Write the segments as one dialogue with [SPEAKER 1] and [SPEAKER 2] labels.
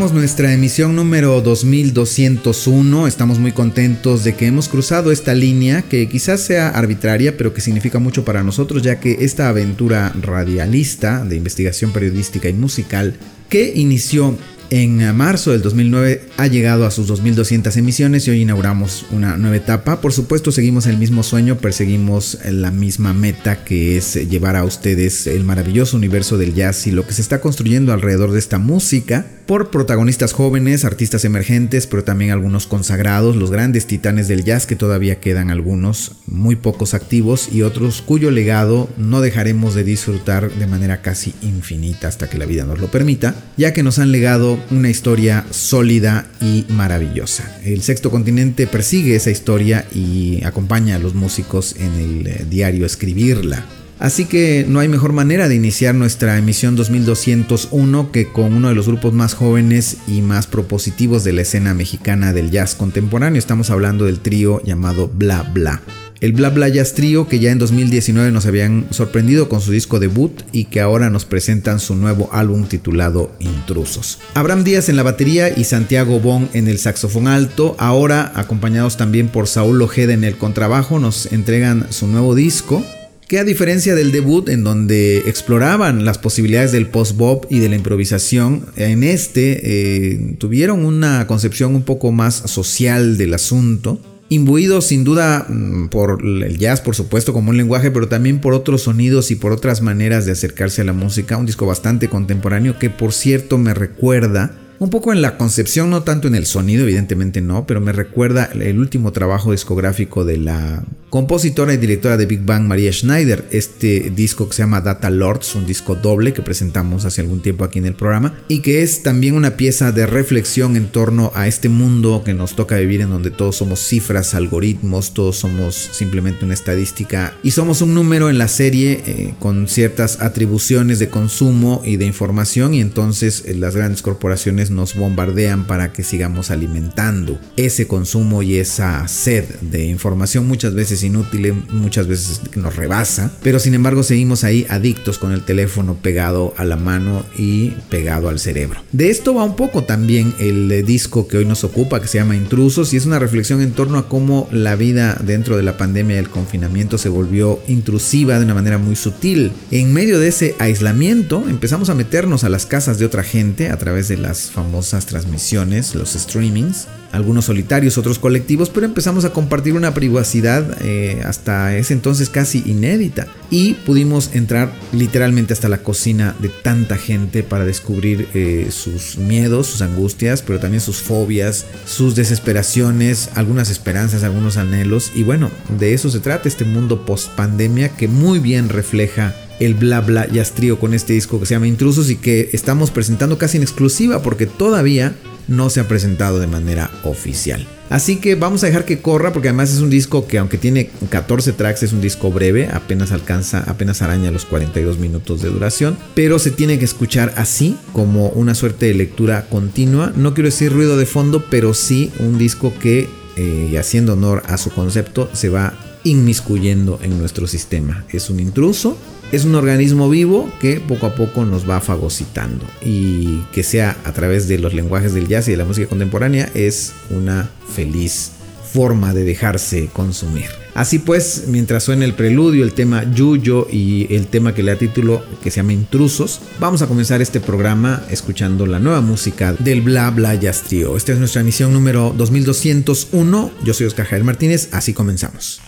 [SPEAKER 1] Nuestra emisión número 2201. Estamos muy contentos de que hemos cruzado esta línea que quizás sea arbitraria, pero que significa mucho para nosotros, ya que esta aventura radialista de investigación periodística y musical que inició en marzo del 2009 ha llegado a sus 2200 emisiones y hoy inauguramos una nueva etapa. Por supuesto seguimos el mismo sueño, perseguimos la misma meta que es llevar a ustedes el maravilloso universo del jazz y lo que se está construyendo alrededor de esta música por protagonistas jóvenes, artistas emergentes, pero también algunos consagrados, los grandes titanes del jazz que todavía quedan algunos, muy pocos activos y otros cuyo legado no dejaremos de disfrutar de manera casi infinita hasta que la vida nos lo permita, ya que nos han legado una historia sólida y maravillosa. El sexto continente persigue esa historia y acompaña a los músicos en el eh, diario escribirla. Así que no hay mejor manera de iniciar nuestra emisión 2201 que con uno de los grupos más jóvenes y más propositivos de la escena mexicana del jazz contemporáneo. Estamos hablando del trío llamado Bla Bla. El Bla Bla Jazz Trio que ya en 2019 nos habían sorprendido con su disco debut y que ahora nos presentan su nuevo álbum titulado Intrusos. Abraham Díaz en la batería y Santiago Bon en el saxofón alto, ahora acompañados también por Saúl Ojeda en el contrabajo, nos entregan su nuevo disco que a diferencia del debut en donde exploraban las posibilidades del post-bop y de la improvisación, en este eh, tuvieron una concepción un poco más social del asunto, imbuido sin duda mm, por el jazz, por supuesto, como un lenguaje, pero también por otros sonidos y por otras maneras de acercarse a la música, un disco bastante contemporáneo que por cierto me recuerda un poco en la concepción, no tanto en el sonido, evidentemente no, pero me recuerda el último trabajo discográfico de la compositora y directora de Big Bang, María Schneider, este disco que se llama Data Lords, un disco doble que presentamos hace algún tiempo aquí en el programa, y que es también una pieza de reflexión en torno a este mundo que nos toca vivir en donde todos somos cifras, algoritmos, todos somos simplemente una estadística y somos un número en la serie eh, con ciertas atribuciones de consumo y de información y entonces eh, las grandes corporaciones nos bombardean para que sigamos alimentando ese consumo y esa sed de información muchas veces inútil, muchas veces nos rebasa, pero sin embargo seguimos ahí adictos con el teléfono pegado a la mano y pegado al cerebro. De esto va un poco también el disco que hoy nos ocupa que se llama Intrusos y es una reflexión en torno a cómo la vida dentro de la pandemia y el confinamiento se volvió intrusiva de una manera muy sutil. En medio de ese aislamiento empezamos a meternos a las casas de otra gente a través de las famosas transmisiones, los streamings, algunos solitarios, otros colectivos, pero empezamos a compartir una privacidad eh, hasta ese entonces casi inédita. Y pudimos entrar literalmente hasta la cocina de tanta gente para descubrir eh, sus miedos, sus angustias, pero también sus fobias, sus desesperaciones, algunas esperanzas, algunos anhelos. Y bueno, de eso se trata este mundo post pandemia que muy bien refleja el bla bla jazz con este disco que se llama Intrusos y que estamos presentando casi en exclusiva porque todavía no se ha presentado de manera oficial. Así que vamos a dejar que corra porque además es un disco que aunque tiene 14 tracks es un disco breve, apenas alcanza, apenas araña los 42 minutos de duración, pero se tiene que escuchar así como una suerte de lectura continua. No quiero decir ruido de fondo, pero sí un disco que, eh, haciendo honor a su concepto, se va inmiscuyendo en nuestro sistema. Es un intruso es un organismo vivo que poco a poco nos va fagocitando y que sea a través de los lenguajes del jazz y de la música contemporánea es una feliz forma de dejarse consumir. Así pues, mientras suena el preludio, el tema Yuyo y el tema que le da título que se llama Intrusos, vamos a comenzar este programa escuchando la nueva música del Bla Bla Jazz Trio. Esta es nuestra emisión número 2201. Yo soy Oscar Javier Martínez, así comenzamos.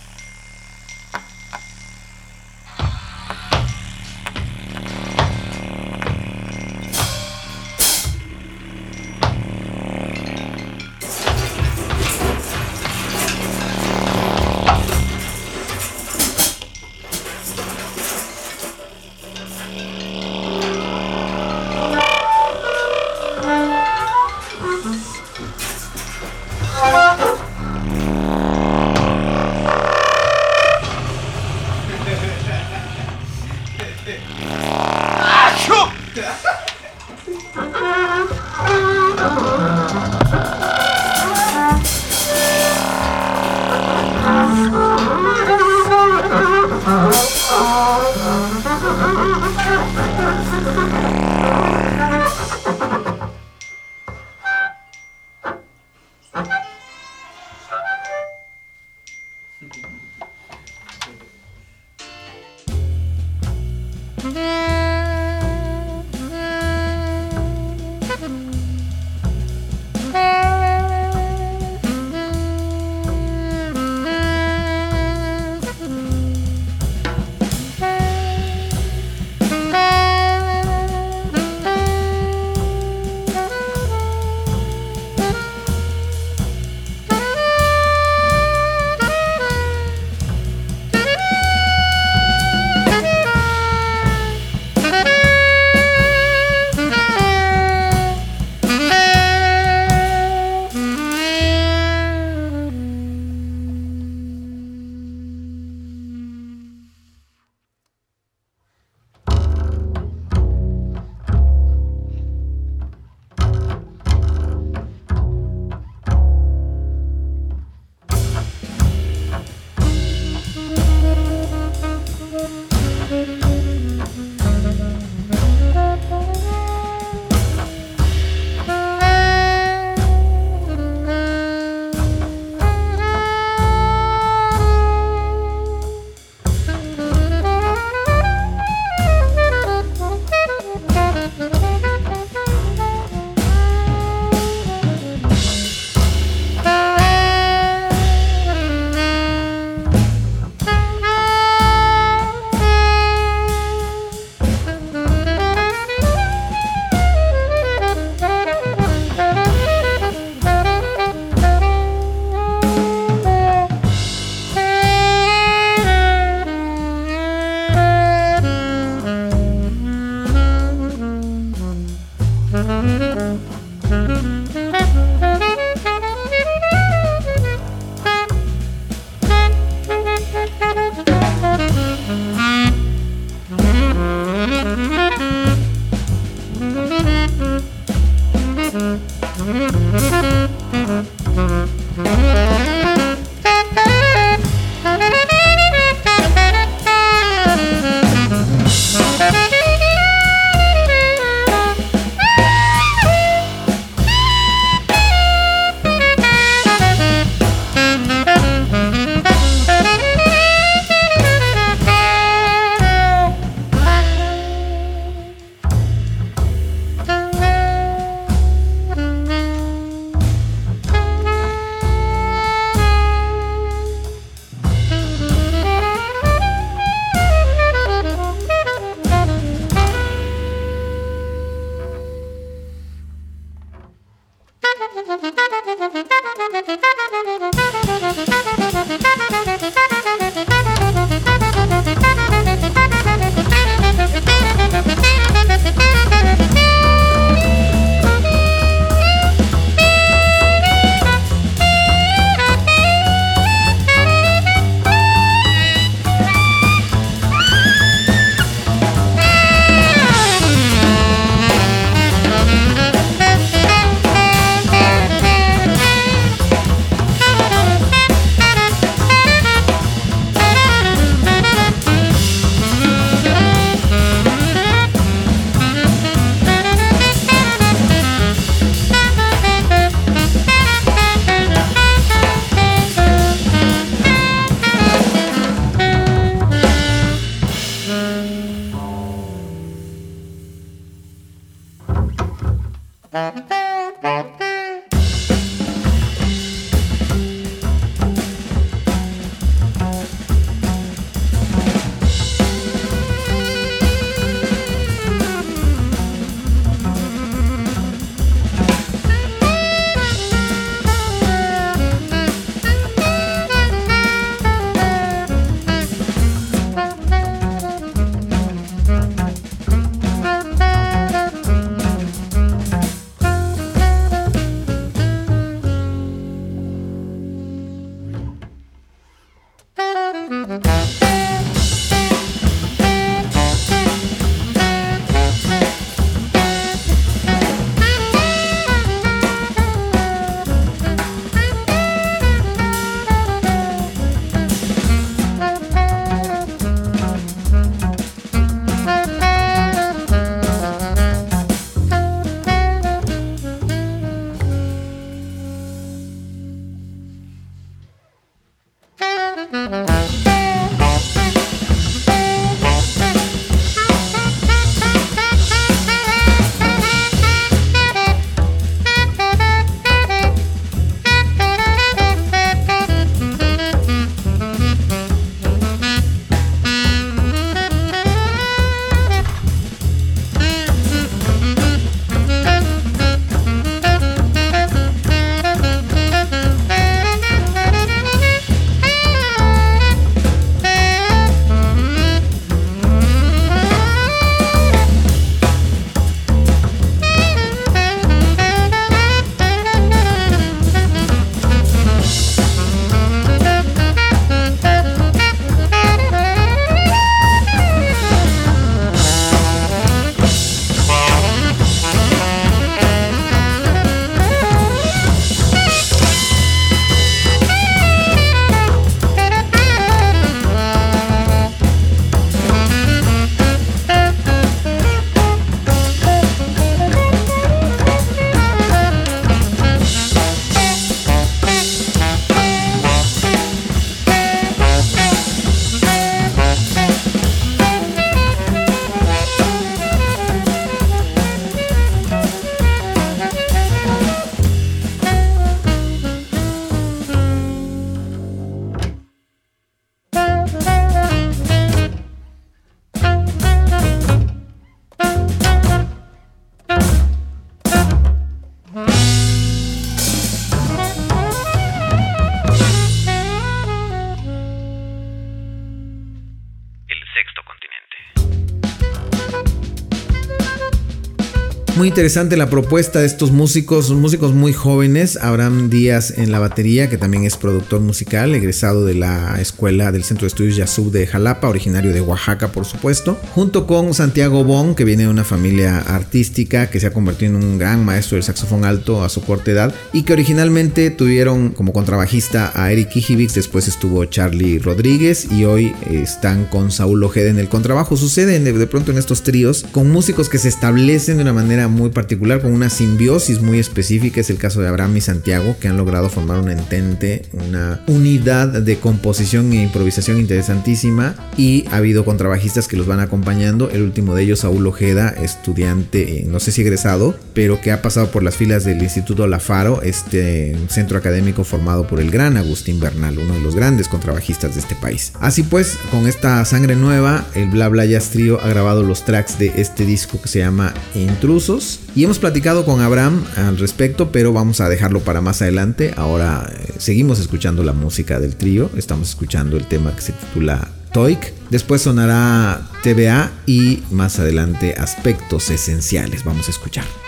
[SPEAKER 1] Muy interesante la propuesta de estos músicos, músicos muy jóvenes. Abraham Díaz en la batería, que también es productor musical, egresado de la escuela del Centro de Estudios Yasub de Jalapa, originario de Oaxaca, por supuesto. Junto con Santiago Bon, que viene de una familia artística, que se ha convertido en un gran maestro del saxofón alto a su corta edad y que originalmente tuvieron como contrabajista a Eric Kijivix, después estuvo Charlie Rodríguez y hoy están con Saúl Ojeda en el contrabajo. Sucede de pronto en estos tríos con músicos que se establecen de una manera muy particular, con una simbiosis muy específica. Es el caso de Abraham y Santiago, que han logrado formar un entente, una unidad de composición e improvisación interesantísima. Y ha habido contrabajistas que los van acompañando. El último de ellos, Saúl Ojeda, estudiante, eh, no sé si egresado, pero que ha pasado por las filas del Instituto La Faro, este centro académico formado por el gran Agustín Bernal, uno de los grandes contrabajistas de este país. Así pues, con esta sangre nueva, el Bla Bla Jazz Trio ha grabado los tracks de este disco que se llama Intrusos y hemos platicado con Abraham al respecto, pero vamos a dejarlo para más adelante. Ahora eh, seguimos escuchando la música del trío, estamos escuchando el tema que se titula Toik. Después sonará TVA y más adelante aspectos esenciales. Vamos a escuchar.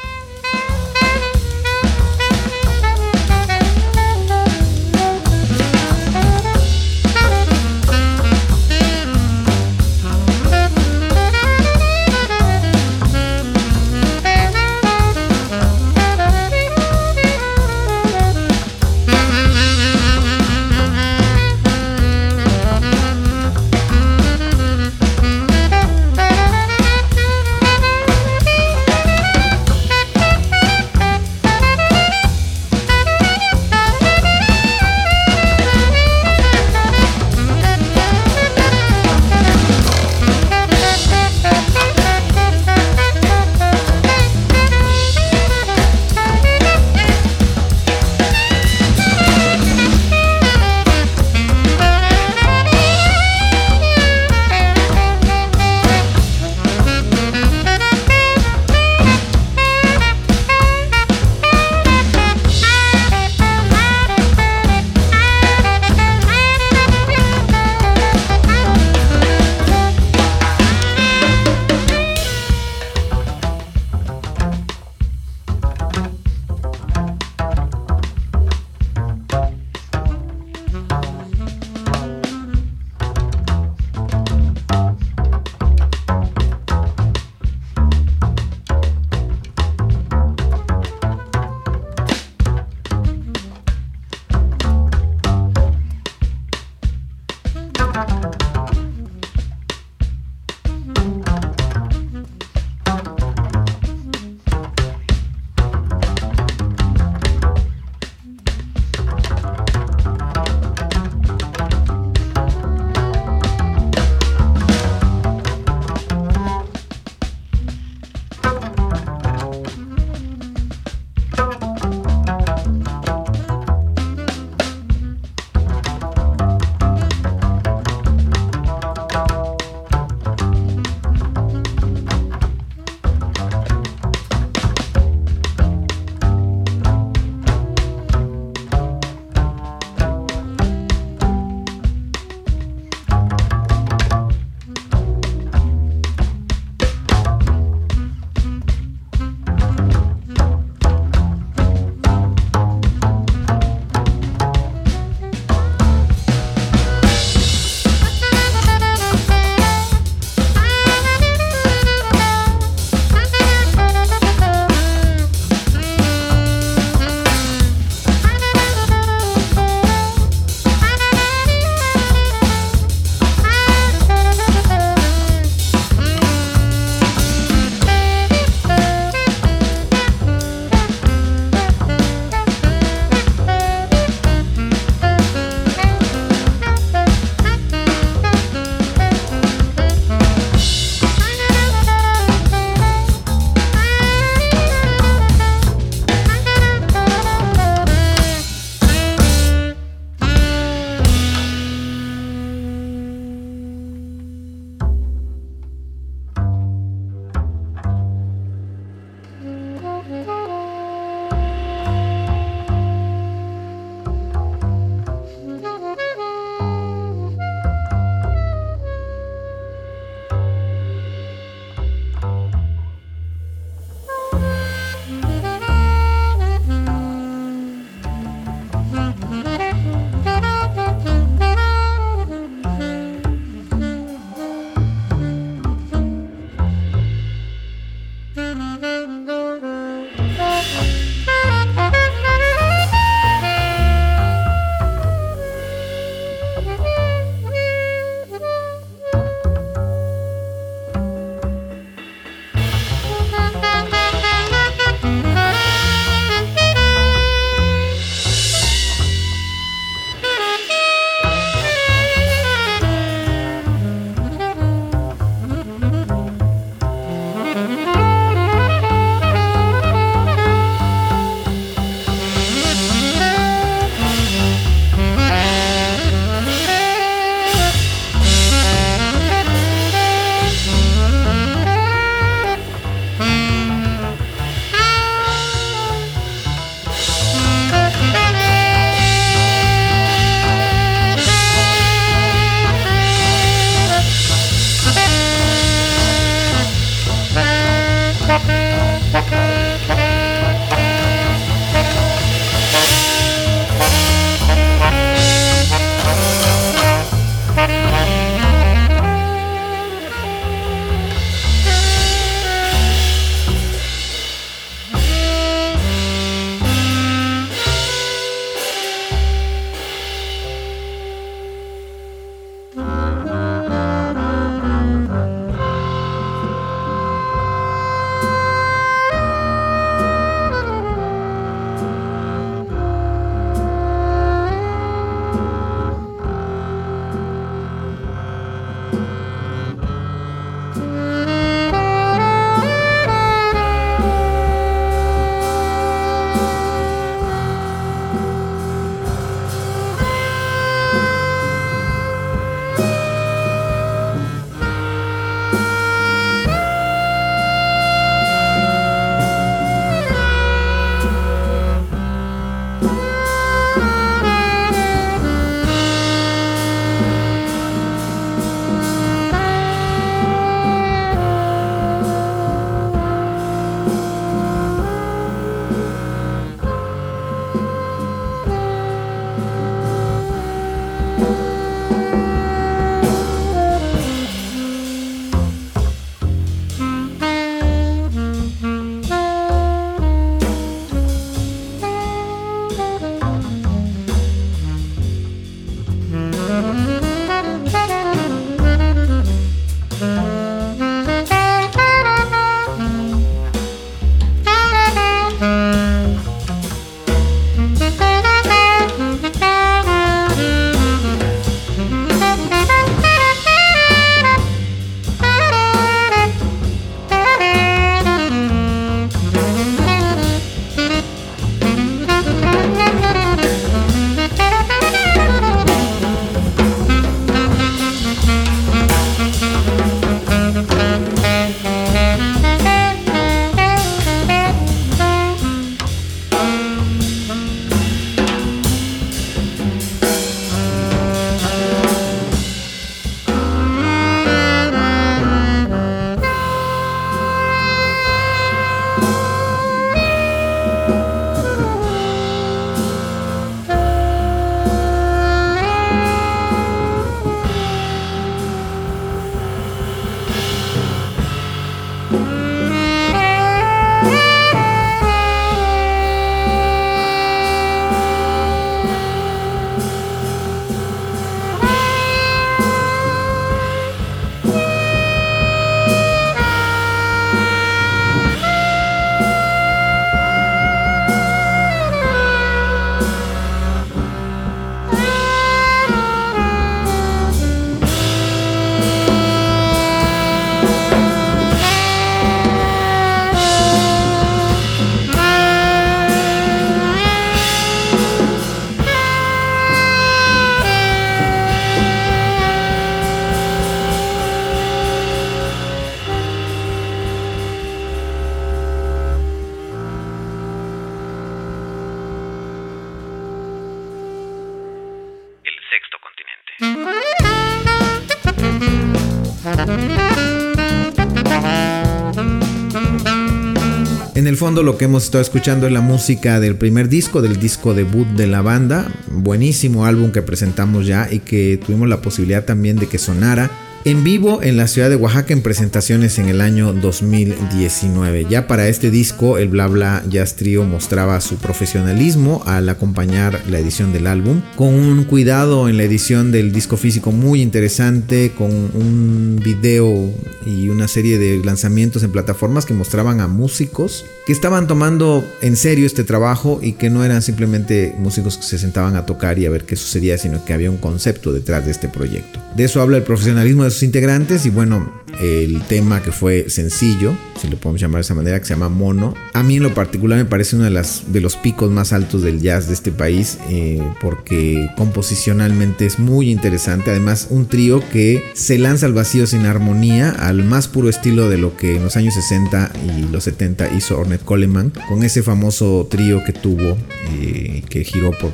[SPEAKER 1] Lo que hemos estado escuchando es la música del primer disco, del disco debut de la banda, buenísimo álbum que presentamos ya y que tuvimos la posibilidad también de que sonara en vivo en la ciudad de Oaxaca en presentaciones en el año 2019. Ya para este disco, el Bla Bla Jazz Trio mostraba su profesionalismo al acompañar la edición del álbum, con un cuidado en la edición del disco físico muy interesante, con un video y una serie de lanzamientos en plataformas que mostraban a músicos que estaban tomando en serio este trabajo y que no eran simplemente músicos que se sentaban a tocar y a ver qué sucedía, sino que había un concepto detrás de este proyecto. De eso habla el profesionalismo de integrantes y bueno, el tema que fue sencillo, si lo podemos llamar de esa manera, que se llama Mono. A mí en lo particular me parece uno de, las, de los picos más altos del jazz de este país, eh, porque composicionalmente es muy interesante. Además, un trío que se lanza al vacío sin armonía, al más puro estilo de lo que en los años 60 y los 70 hizo Ornette Coleman, con ese famoso trío que tuvo, eh, que giró por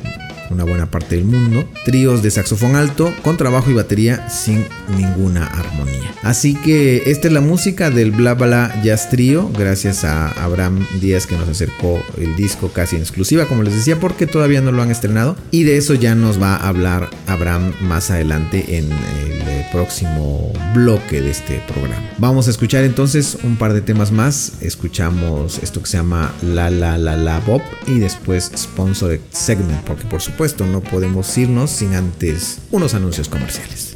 [SPEAKER 1] una buena parte del mundo. Tríos de saxofón alto, con trabajo y batería sin ninguna armonía. Así que esta es la música del Bla Bla Jazz Trio, gracias a Abraham Díaz que nos acercó el disco casi en exclusiva, como les decía, porque todavía no lo han estrenado. Y de eso ya nos va a hablar Abraham más adelante en el próximo bloque de este programa. Vamos a escuchar entonces un par de temas más. Escuchamos esto que se llama La La La La Bob y después Sponsored Segment, porque por supuesto no podemos irnos sin antes unos anuncios comerciales.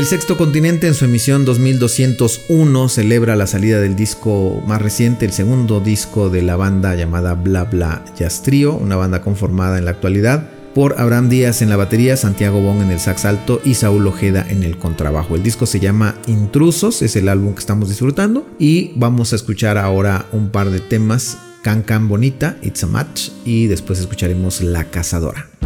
[SPEAKER 1] El sexto continente en su emisión 2201 celebra la salida del disco más reciente, el segundo disco de la banda llamada Bla Bla Jazz Trio, una banda conformada en la actualidad por Abraham Díaz en la batería, Santiago Bon en el sax alto y Saúl Ojeda en el contrabajo. El disco se llama Intrusos, es el álbum que estamos disfrutando y vamos a escuchar ahora un par de temas, Can Can Bonita, It's a Match y después escucharemos La Cazadora.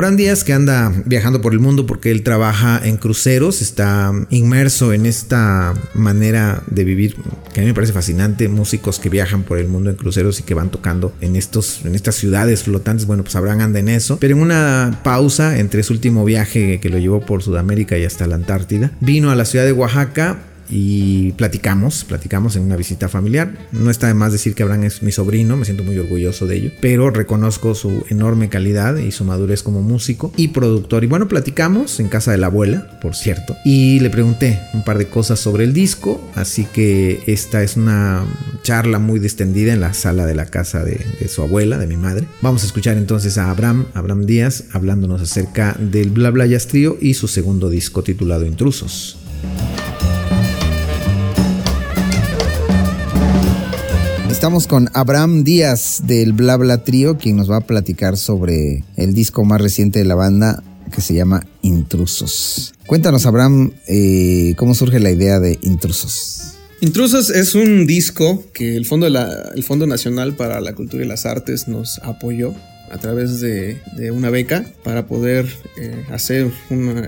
[SPEAKER 1] Abraham Díaz que anda viajando por el mundo porque él trabaja en cruceros, está inmerso en esta manera de vivir que a mí me parece fascinante, músicos que viajan por el mundo en cruceros y que van tocando en estos en estas ciudades flotantes, bueno, pues Abraham anda en eso, pero en una pausa entre su último viaje que lo llevó por Sudamérica y hasta la Antártida, vino a la ciudad de Oaxaca y platicamos, platicamos en una visita familiar. No está de más decir que Abraham es mi sobrino, me siento muy orgulloso de ello, pero reconozco su enorme calidad y su madurez como músico y productor. Y bueno, platicamos en casa de la abuela, por cierto, y le pregunté un par de cosas sobre el disco, así que esta es una charla muy distendida en la sala de la casa de, su abuela, de mi madre. Vamos a escuchar entonces a Abraham, Abraham Díaz, hablándonos acerca del Bla Bla Trio y su segundo disco titulado Intrusos. Estamos con Abraham Díaz del Bla Bla Trío, quien nos va a platicar sobre el disco más reciente de la banda que se llama Intrusos. Cuéntanos, Abraham, eh, cómo surge la idea de Intrusos.
[SPEAKER 2] Intrusos es un disco que el Fondo, el Fondo Nacional para la Cultura y las Artes nos apoyó a través de, una beca para poder eh, hacer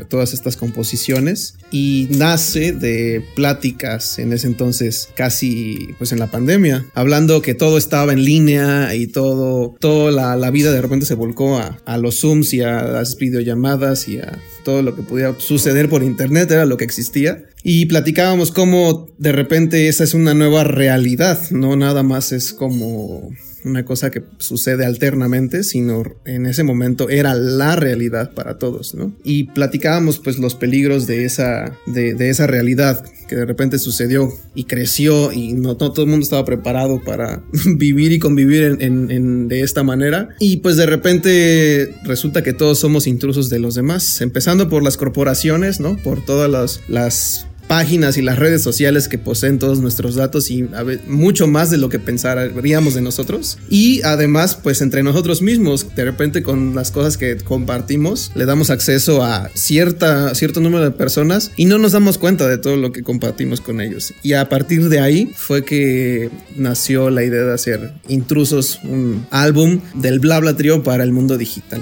[SPEAKER 2] todas estas composiciones. Y nace de pláticas en ese entonces casi pues en la pandemia hablando que todo estaba en línea y todo toda la, vida de repente se volcó a, a los zooms y a las videollamadas y a todo lo que podía suceder por internet era lo que existía. Y platicábamos cómo de repente esa es una nueva realidad no nada más es como una cosa que sucede alternamente, sino en ese momento era la realidad para todos, ¿no? Y platicábamos pues los peligros de esa, de, esa realidad que de repente sucedió y creció y no, todo el mundo estaba preparado para vivir y convivir en, de esta manera. Y pues de repente resulta que todos somos intrusos de los demás, empezando por las corporaciones, ¿no? Por todas las, las páginas y las redes sociales que poseen todos nuestros datos y mucho más de lo que pensaríamos de nosotros. Y además, pues entre nosotros mismos, de repente con las cosas que compartimos, le damos acceso a cierta, cierto número de personas y no nos damos cuenta de todo lo que compartimos con ellos. Y a partir de ahí fue que nació la idea de hacer Intrusos, un álbum del Bla Bla Trio para el mundo digital.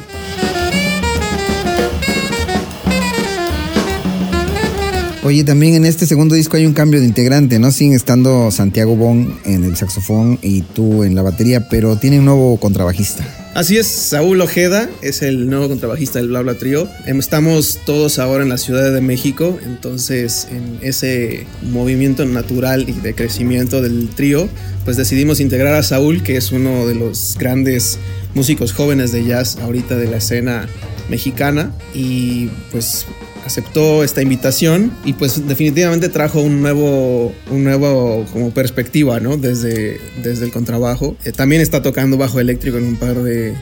[SPEAKER 1] Oye, también en este segundo disco hay un cambio de integrante, ¿no? Siguen estando Santiago Bon en el saxofón y tú en la batería, pero tiene un nuevo contrabajista.
[SPEAKER 2] Así es, Saúl Ojeda es el nuevo contrabajista del Bla Bla Trío. Em, estamos todos ahora en la Ciudad de México, entonces en ese movimiento natural y de crecimiento del trío, pues decidimos integrar a Saúl, que es uno de los grandes músicos jóvenes de jazz ahorita de la escena mexicana y pues aceptó esta invitación y pues definitivamente trajo un nuevo, un nuevo como perspectiva, ¿no? Desde, desde el contrabajo. Eh, también está tocando bajo eléctrico en un par de,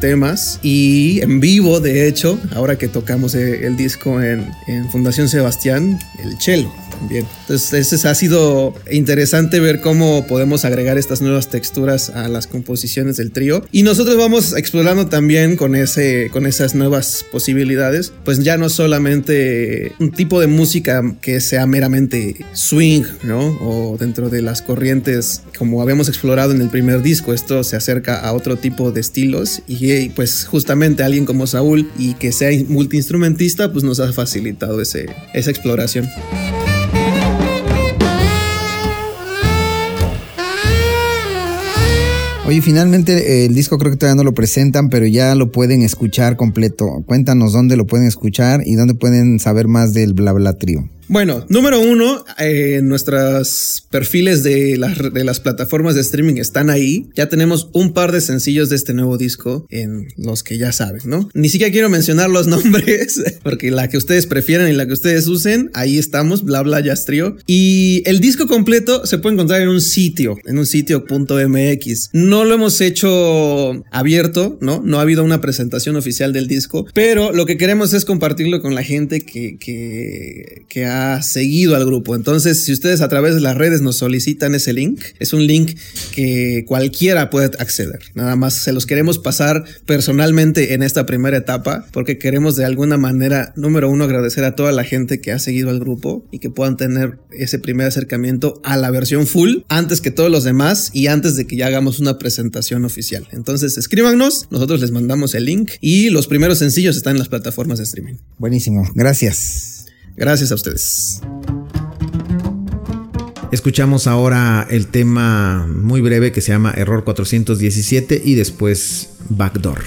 [SPEAKER 2] temas y en vivo, de hecho, ahora que tocamos eh, el disco en, en Fundación Sebastián, el cello también. Entonces, ha sido interesante ver cómo podemos agregar estas nuevas texturas a las composiciones del trío. Y nosotros vamos explorando también con, ese, con esas nuevas posibilidades, pues ya no solamente un tipo de música que sea meramente swing, ¿no? O dentro de las corrientes como habíamos explorado en el primer disco, esto se acerca a otro tipo de estilos y pues justamente alguien como Saúl y que sea multiinstrumentista pues nos ha facilitado ese, esa exploración.
[SPEAKER 1] Oye, finalmente el disco creo que todavía no lo presentan, pero ya lo pueden escuchar completo. Cuéntanos dónde lo pueden escuchar y dónde pueden saber más del Bla Bla Trio.
[SPEAKER 2] Bueno, número uno, eh, nuestros perfiles de las, de las plataformas de streaming están ahí. Ya tenemos un par de sencillos de este nuevo disco en los que ya saben, ¿no? Ni siquiera quiero mencionar los nombres, porque la que ustedes prefieran y la que ustedes usen, ahí estamos, bla bla trio. Y el disco completo se puede encontrar en un sitio, en un sitio.mx. No lo hemos hecho abierto, ¿no? No ha habido una presentación oficial del disco, pero lo que queremos es compartirlo con la gente que, que ha seguido al grupo. Entonces, si ustedes a través de las redes nos solicitan ese link, es un link que cualquiera puede acceder. Nada más se los queremos pasar personalmente en esta primera etapa porque queremos de alguna manera, número uno, agradecer a toda la gente que ha seguido al grupo y que puedan tener ese primer acercamiento a la versión full antes que todos los demás y antes de que ya hagamos una presentación oficial. Entonces, escríbanos, nosotros les mandamos el link y los primeros sencillos están en las plataformas de streaming.
[SPEAKER 1] Buenísimo, gracias.
[SPEAKER 2] Gracias a ustedes.
[SPEAKER 1] Escuchamos ahora el tema muy breve que se llama Error 417 y después Backdoor.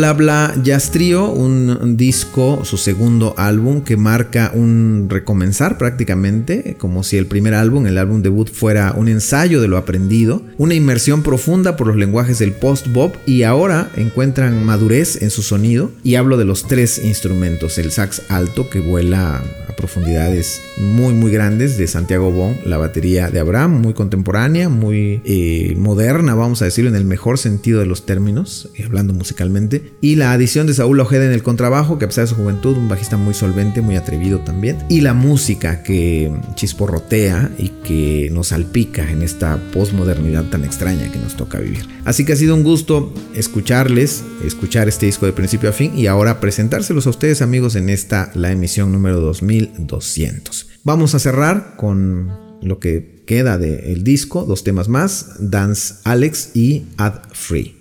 [SPEAKER 1] Bla Bla Jazz un disco, su segundo álbum, que marca un recomenzar prácticamente, como si el primer álbum, el álbum debut, fuera un ensayo de lo aprendido, una inmersión profunda por los lenguajes del post-bop y ahora encuentran madurez en su sonido. Y hablo de los tres instrumentos, el sax alto que vuela profundidades muy muy grandes de Santiago Bon, la batería de Abraham, muy contemporánea, muy eh, moderna, vamos a decirlo en el mejor sentido de los términos, eh, hablando musicalmente, y la adición de Saúl Ojeda en el contrabajo, que a pesar de su juventud, un bajista muy solvente, muy atrevido también, y la música que chisporrotea y que nos salpica en esta posmodernidad tan extraña que nos toca vivir. Así que ha sido un gusto escucharles, escuchar este disco de principio a fin y ahora presentárselos a ustedes amigos en esta, la emisión número 2200. Vamos a cerrar con lo que queda del disco, dos temas más, Dance Alex y Ad Free.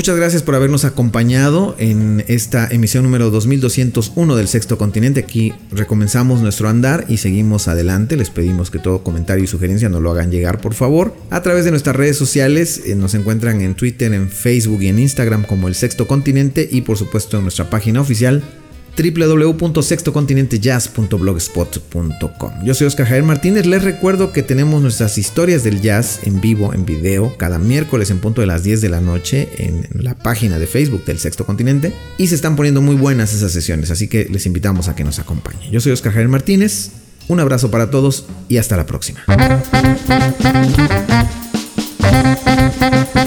[SPEAKER 1] Muchas gracias por habernos acompañado en esta emisión número 2201 del Sexto Continente. Aquí recomenzamos nuestro andar y seguimos adelante. Les pedimos que todo comentario y sugerencia nos lo hagan llegar, por favor. A través de nuestras redes sociales eh, nos encuentran en Twitter, en Facebook y en Instagram como El Sexto Continente y por supuesto en nuestra página oficial www.sextocontinentejazz.blogspot.com. Yo soy Oscar Javier Martínez. Les recuerdo que tenemos nuestras historias del jazz en vivo, en video, cada miércoles en punto de las 10 de la noche en la página de Facebook del Sexto Continente. Y se están poniendo muy buenas esas sesiones, así que les invitamos a que nos acompañen. Yo soy Oscar Javier Martínez. Un abrazo para todos y hasta la próxima.